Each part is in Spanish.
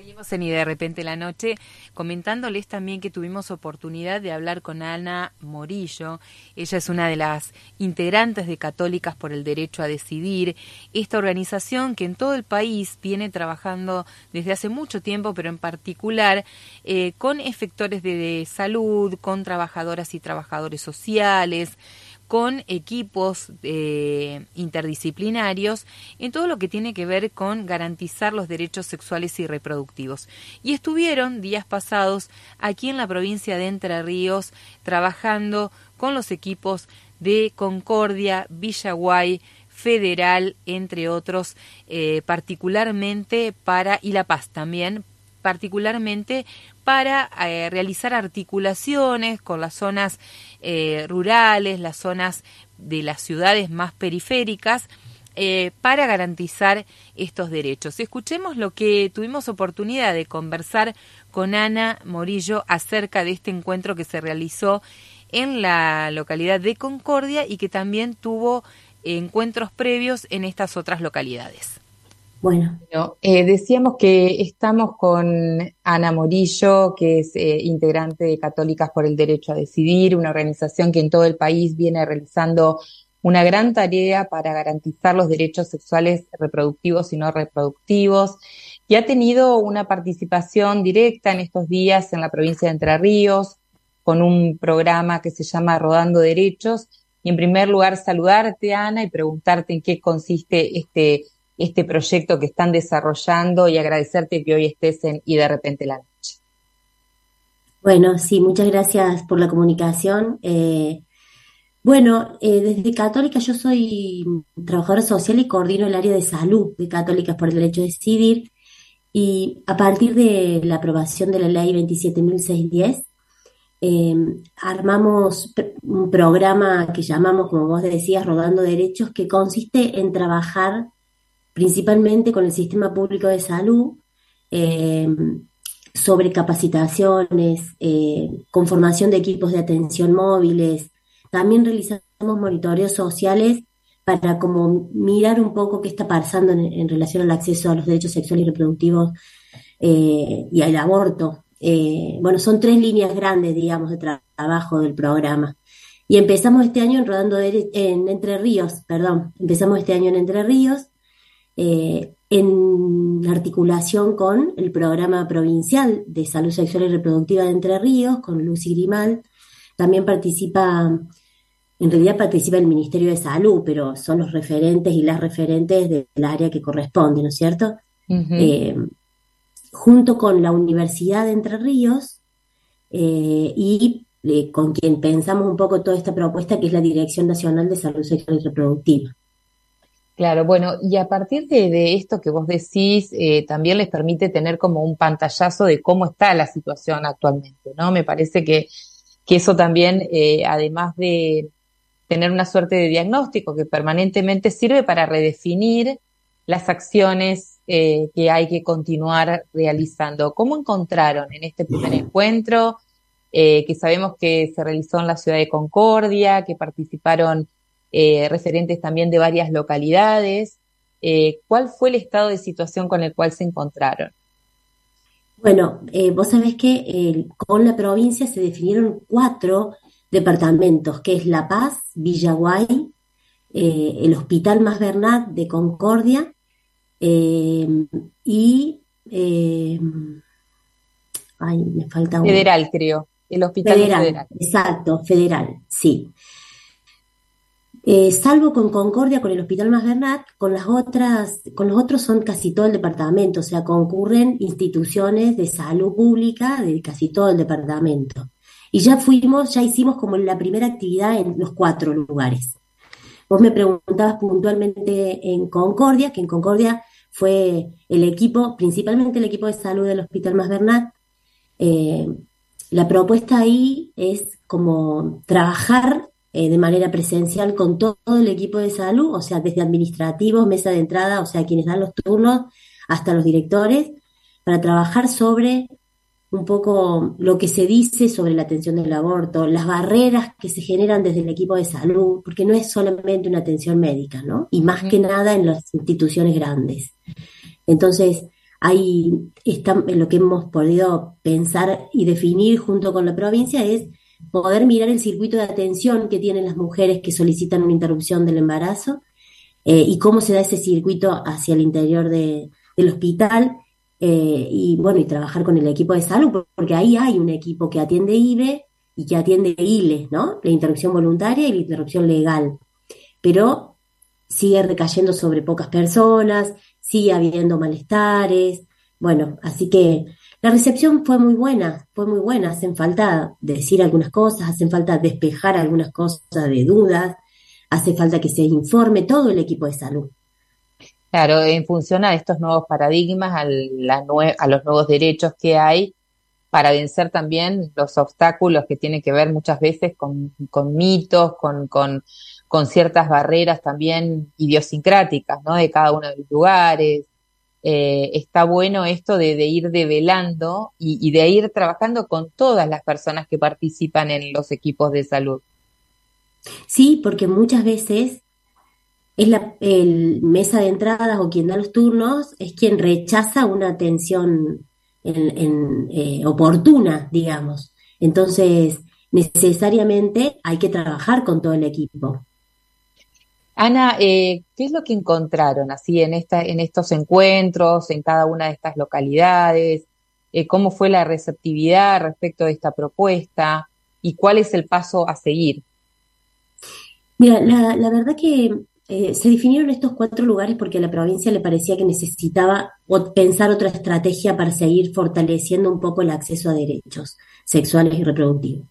Seguimos en Y de repente la noche comentándoles también que tuvimos oportunidad de hablar con Ana Morillo. Ella es una de las integrantes de Católicas por el Derecho a Decidir, esta organización que en todo el país viene trabajando desde hace mucho tiempo, pero en particular eh, con efectores de salud, con trabajadoras y trabajadores sociales, con equipos eh, interdisciplinarios en todo lo que tiene que ver con garantizar los derechos sexuales y reproductivos. Y estuvieron días pasados aquí en la provincia de Entre Ríos trabajando con los equipos de Concordia, Villaguay, Federal, entre otros, eh, particularmente para, y La Paz también, particularmente para eh, realizar articulaciones con las zonas eh, rurales, las zonas de las ciudades más periféricas, eh, para garantizar estos derechos. Escuchemos lo que tuvimos oportunidad de conversar con Ana Morillo acerca de este encuentro que se realizó en la localidad de Concordia y que también tuvo encuentros previos en estas otras localidades. Bueno, eh, decíamos que estamos con Ana Morillo, que es eh, integrante de Católicas por el Derecho a Decidir, una organización que en todo el país viene realizando una gran tarea para garantizar los derechos sexuales reproductivos y no reproductivos, y ha tenido una participación directa en estos días en la provincia de Entre Ríos, con un programa que se llama Rodando Derechos. Y en primer lugar, saludarte, Ana, y preguntarte en qué consiste este este proyecto que están desarrollando y agradecerte que hoy estés en Y de repente la noche. Bueno, sí, muchas gracias por la comunicación. Eh, bueno, eh, desde Católica yo soy trabajadora social y coordino el área de salud de Católicas por el Derecho a Decidir y a partir de la aprobación de la ley 27.610 eh, armamos un programa que llamamos, como vos decías, Rodando Derechos, que consiste en trabajar principalmente con el sistema público de salud, eh, sobre capacitaciones, eh, con formación de equipos de atención móviles. También realizamos monitoreos sociales para como mirar un poco qué está pasando en, relación al acceso a los derechos sexuales y reproductivos eh, y al aborto. bueno, son tres líneas grandes, digamos, de trabajo del programa. Y empezamos este año en Rodando en Entre Ríos, perdón, empezamos este año en Entre Ríos eh, en articulación con el programa provincial de salud sexual y reproductiva de Entre Ríos, con Lucy Grimal. También participa, en realidad participa el Ministerio de Salud, pero son los referentes y las referentes del área que corresponde, ¿no es cierto? Eh, junto con la Universidad de Entre Ríos eh, y con quien pensamos un poco toda esta propuesta, que es la Dirección Nacional de Salud Sexual y Reproductiva. Claro, bueno, y a partir de, esto que vos decís, eh, también les permite tener como un pantallazo de cómo está la situación actualmente, ¿no? Me parece que, que eso también, eh, además de tener una suerte de diagnóstico que permanentemente sirve para redefinir las acciones eh, que hay que continuar realizando. ¿Cómo encontraron en este primer encuentro, que sabemos que se realizó en la ciudad de Concordia, que participaron eh, referentes también de varias localidades. Eh, ¿Cuál fue el estado de situación con el cual se encontraron? Bueno, eh, vos sabés que con la provincia se definieron cuatro departamentos, que es La Paz, Villaguay, el Hospital Más Bernat de Concordia y... ay, me falta Federal, creo. El Hospital federal. Exacto, federal, sí. Eh, salvo con Concordia, con el Hospital Más Bernat, con las otras, con los otros son casi todo el departamento, o sea, concurren instituciones de salud pública de casi todo el departamento. Y ya fuimos, ya hicimos como la primera actividad en los cuatro lugares. Vos me preguntabas puntualmente en Concordia, que en Concordia fue el equipo, principalmente el equipo de salud del Hospital Más Bernat. Eh, la propuesta ahí es como trabajar eh, de manera presencial con todo, el equipo de salud, o sea, desde administrativos, mesa de entrada, o sea, quienes dan los turnos, hasta los directores, para trabajar sobre un poco lo que se dice sobre la atención del aborto, las barreras que se generan desde el equipo de salud, porque no es solamente una atención médica, ¿no? Y más que nada en las instituciones grandes. Entonces, Hay, está, lo que hemos podido pensar y definir junto con la provincia es poder mirar el circuito de atención que tienen las mujeres que solicitan una interrupción del embarazo eh, y cómo se da ese circuito hacia el interior de, del hospital eh, y bueno, y trabajar con el equipo de salud, porque ahí hay un equipo que atiende IBE y que atiende ILE, ¿no? La interrupción voluntaria y la interrupción legal. Pero sigue recayendo sobre pocas personas, sigue habiendo malestares, bueno, así que la recepción fue muy buena, fue muy buena, hacen falta decir algunas cosas, hacen falta despejar algunas cosas de dudas, hace falta que se informe todo el equipo de salud. Claro, en función a estos nuevos paradigmas, a, a los nuevos derechos que hay, para vencer también los obstáculos que tienen que ver muchas veces con, mitos, con, con, ciertas barreras también idiosincráticas, ¿no? De cada uno de los lugares. Eh, está bueno esto de, ir develando y, y, de ir trabajando con todas las personas que participan en los equipos de salud. Sí, porque muchas veces es la el mesa de entradas o quien da los turnos, es quien rechaza una atención en, eh, oportuna, digamos. Entonces, necesariamente hay que trabajar con todo el equipo. Ana, eh, ¿qué es lo que encontraron así en, estos encuentros, en cada una de estas localidades? Eh, ¿Cómo fue la receptividad respecto de esta propuesta? ¿Y cuál es el paso a seguir? Mira, la, la verdad que eh, se definieron estos cuatro lugares porque a la provincia le parecía que necesitaba pensar otra estrategia para seguir fortaleciendo un poco el acceso a derechos sexuales y reproductivos.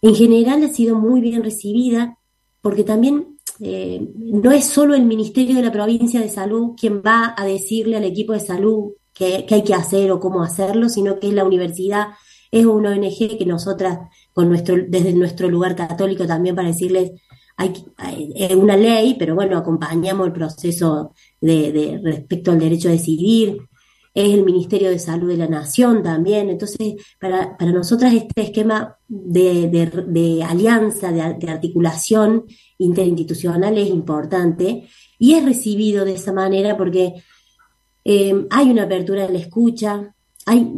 En general ha sido muy bien recibida porque también eh, no es solo el Ministerio de la Provincia de Salud quien va a decirle al equipo de salud qué, hay que hacer o cómo hacerlo, sino que es la universidad, es una ONG que nosotras, con nuestro, desde nuestro lugar católico también para decirles hay, una ley, pero bueno, acompañamos el proceso de, respecto al derecho a decidir, es el Ministerio de Salud de la Nación también. Entonces, para, para nosotras este esquema de, alianza, de, articulación interinstitucional es importante y es recibido de esa manera porque eh, hay una apertura de la escucha,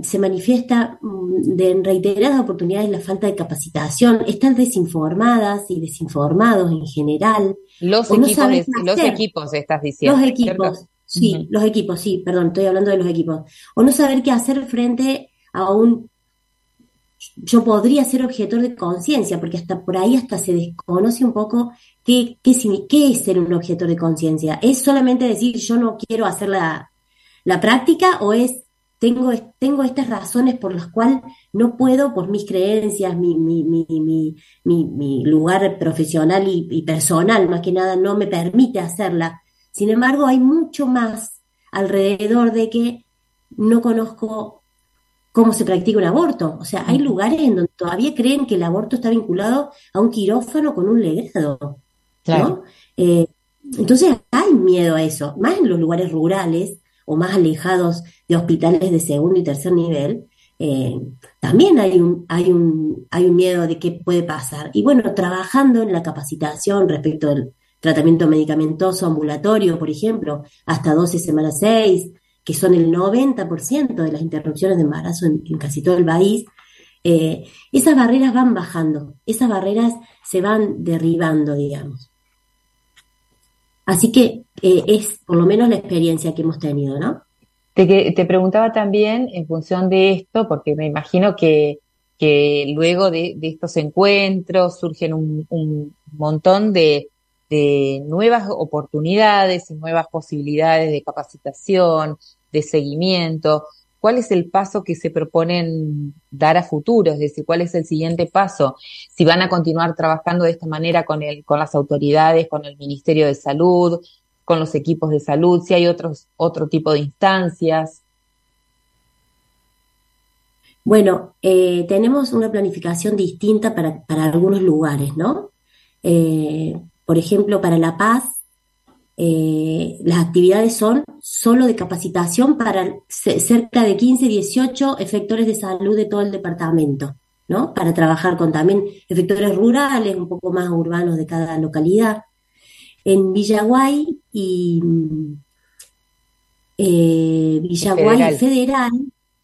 se manifiesta mm, de, en reiteradas oportunidades la falta de capacitación, están desinformadas y desinformados en general. Los, equipos, los equipos, estás diciendo. Los equipos, sí, los equipos, sí, perdón, estoy hablando de los equipos. O no saber qué hacer frente a un... Yo podría ser objetor de conciencia, porque hasta por ahí hasta se desconoce un poco qué, qué, qué es ser un objetor de conciencia. ¿Es solamente decir yo no quiero hacer la, la práctica o es tengo, tengo estas razones por las cuales no puedo, por mis creencias, mi, mi, mi, mi lugar profesional y, personal, más que nada, no me permite hacerla. Sin embargo, hay mucho más alrededor de que no conozco cómo se practica un aborto. O sea, hay lugares en donde todavía creen que el aborto está vinculado a un quirófano con un legado. ¿no? Eh, entonces hay miedo a eso, más en los lugares rurales o más alejados de hospitales de segundo y tercer nivel, eh, también hay un, hay, un, hay un miedo de qué puede pasar. Y bueno, trabajando en la capacitación respecto al tratamiento medicamentoso ambulatorio, por ejemplo, hasta 12 semanas 6, que son el 90% de las interrupciones de embarazo en, casi todo el país, eh, esas barreras van bajando, esas barreras se van derribando, digamos. Así que eh, es por lo menos la experiencia que hemos tenido, ¿no? Te, te preguntaba también en función de esto, porque me imagino que, que luego de, estos encuentros surgen un montón de, de nuevas oportunidades y nuevas posibilidades de capacitación, de seguimiento cuál es el paso que se proponen dar a futuro, es decir, cuál es el siguiente paso, si van a continuar trabajando de esta manera con, el, con las autoridades, con el Ministerio de Salud, con los equipos de salud, si hay otros, otro tipo de instancias. Bueno, eh, tenemos una planificación distinta para, para algunos lugares, ¿no? Eh, por ejemplo, para La Paz eh, las actividades son solo de capacitación para cerca de 15, 18 efectores de salud de todo el departamento, ¿no? Para trabajar con también efectores rurales, un poco más urbanos de cada localidad. En Villaguay y, eh, Villaguay Federal.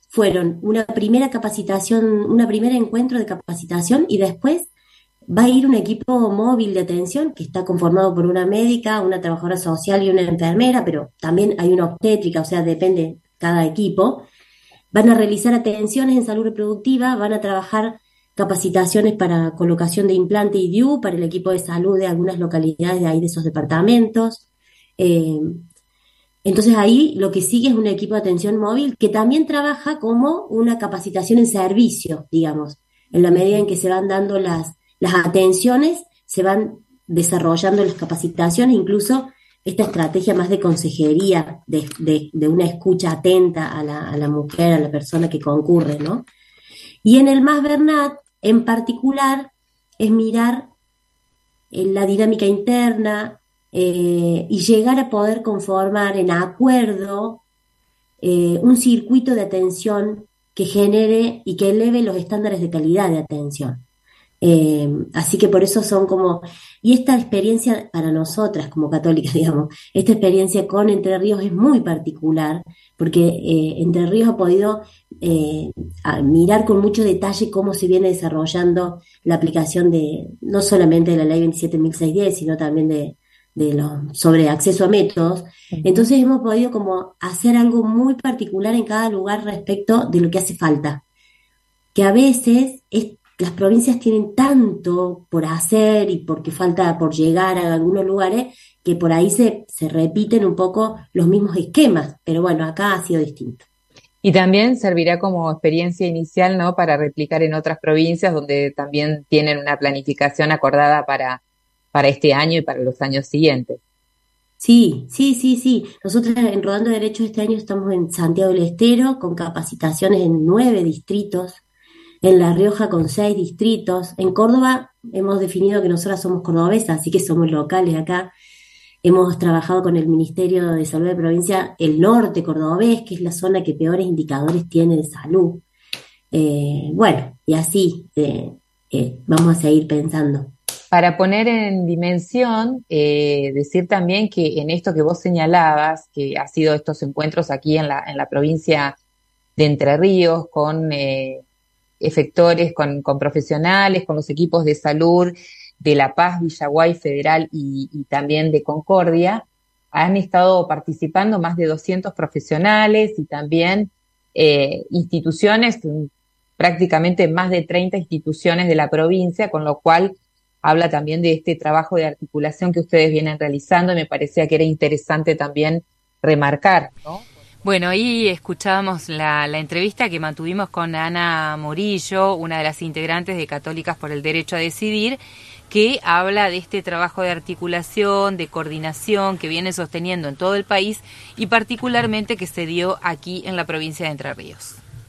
fueron una primera capacitación, una primera encuentro de capacitación y después va a ir un equipo móvil de atención que está conformado por una médica, una trabajadora social y una enfermera, pero también hay una obstétrica, o sea, depende cada equipo. Van a realizar atenciones en salud reproductiva, van a trabajar capacitaciones para colocación de implante y DIU para el equipo de salud de algunas localidades de ahí de esos departamentos. Eh, entonces ahí lo que sigue es un equipo de atención móvil que también trabaja como una capacitación en servicio, digamos, en la medida en que se van dando las, las atenciones, se van desarrollando las capacitaciones, incluso esta estrategia más de consejería, de, una escucha atenta a la, a la, mujer, a la persona que concurre, ¿no? Y en el más Bernat, en particular, es mirar en la dinámica interna, eh, y llegar a poder conformar en acuerdo eh, un circuito de atención que genere y que eleve los estándares de calidad de atención. Eh, así que por eso son como, y esta experiencia para nosotras como católicas, digamos, esta experiencia con Entre Ríos es muy particular, porque Entre Ríos ha podido mirar con mucho detalle cómo se viene desarrollando la aplicación de, no solamente de la ley 27.610, sino también de, de lo, sobre acceso a métodos. Entonces hemos podido como hacer algo muy particular en cada lugar respecto de lo que hace falta. Que a veces las provincias tienen tanto por hacer y porque falta por llegar a algunos lugares que por ahí se, se repiten un poco los mismos esquemas, pero bueno, acá ha sido distinto. Y también servirá como experiencia inicial, ¿no? Para replicar en otras provincias donde también tienen una planificación acordada para para este año y para los años siguientes. Sí, sí, sí, sí. Nosotros en Rodando Derechos este año estamos en Santiago del Estero con capacitaciones en nueve distritos, en La Rioja con seis distritos, en Córdoba hemos definido que nosotras somos cordobesas, así que somos locales acá. Hemos trabajado con el Ministerio de Salud de Provincia, el norte cordobés, que es la zona que peores indicadores tiene de salud. Eh, bueno, y así eh, eh, vamos a seguir pensando. Para poner en dimensión, decir también que en esto que vos señalabas, que ha sido estos encuentros aquí en la, en la provincia de Entre Ríos, con efectores, con, con, profesionales, con los equipos de salud de La Paz, Villaguay Federal y, y también de Concordia, han estado participando más de 200 profesionales y también eh, instituciones, prácticamente más de 30 instituciones de la provincia, con lo cual habla también de este trabajo de articulación que ustedes vienen realizando y me parecía que era interesante también remarcar, Bueno, ahí escuchábamos la, la, entrevista que mantuvimos con Ana Morillo, una de las integrantes de Católicas por el Derecho a Decidir, que habla de este trabajo de articulación, de coordinación que viene sosteniendo en todo el país y particularmente que se dio aquí en la provincia de Entre Ríos.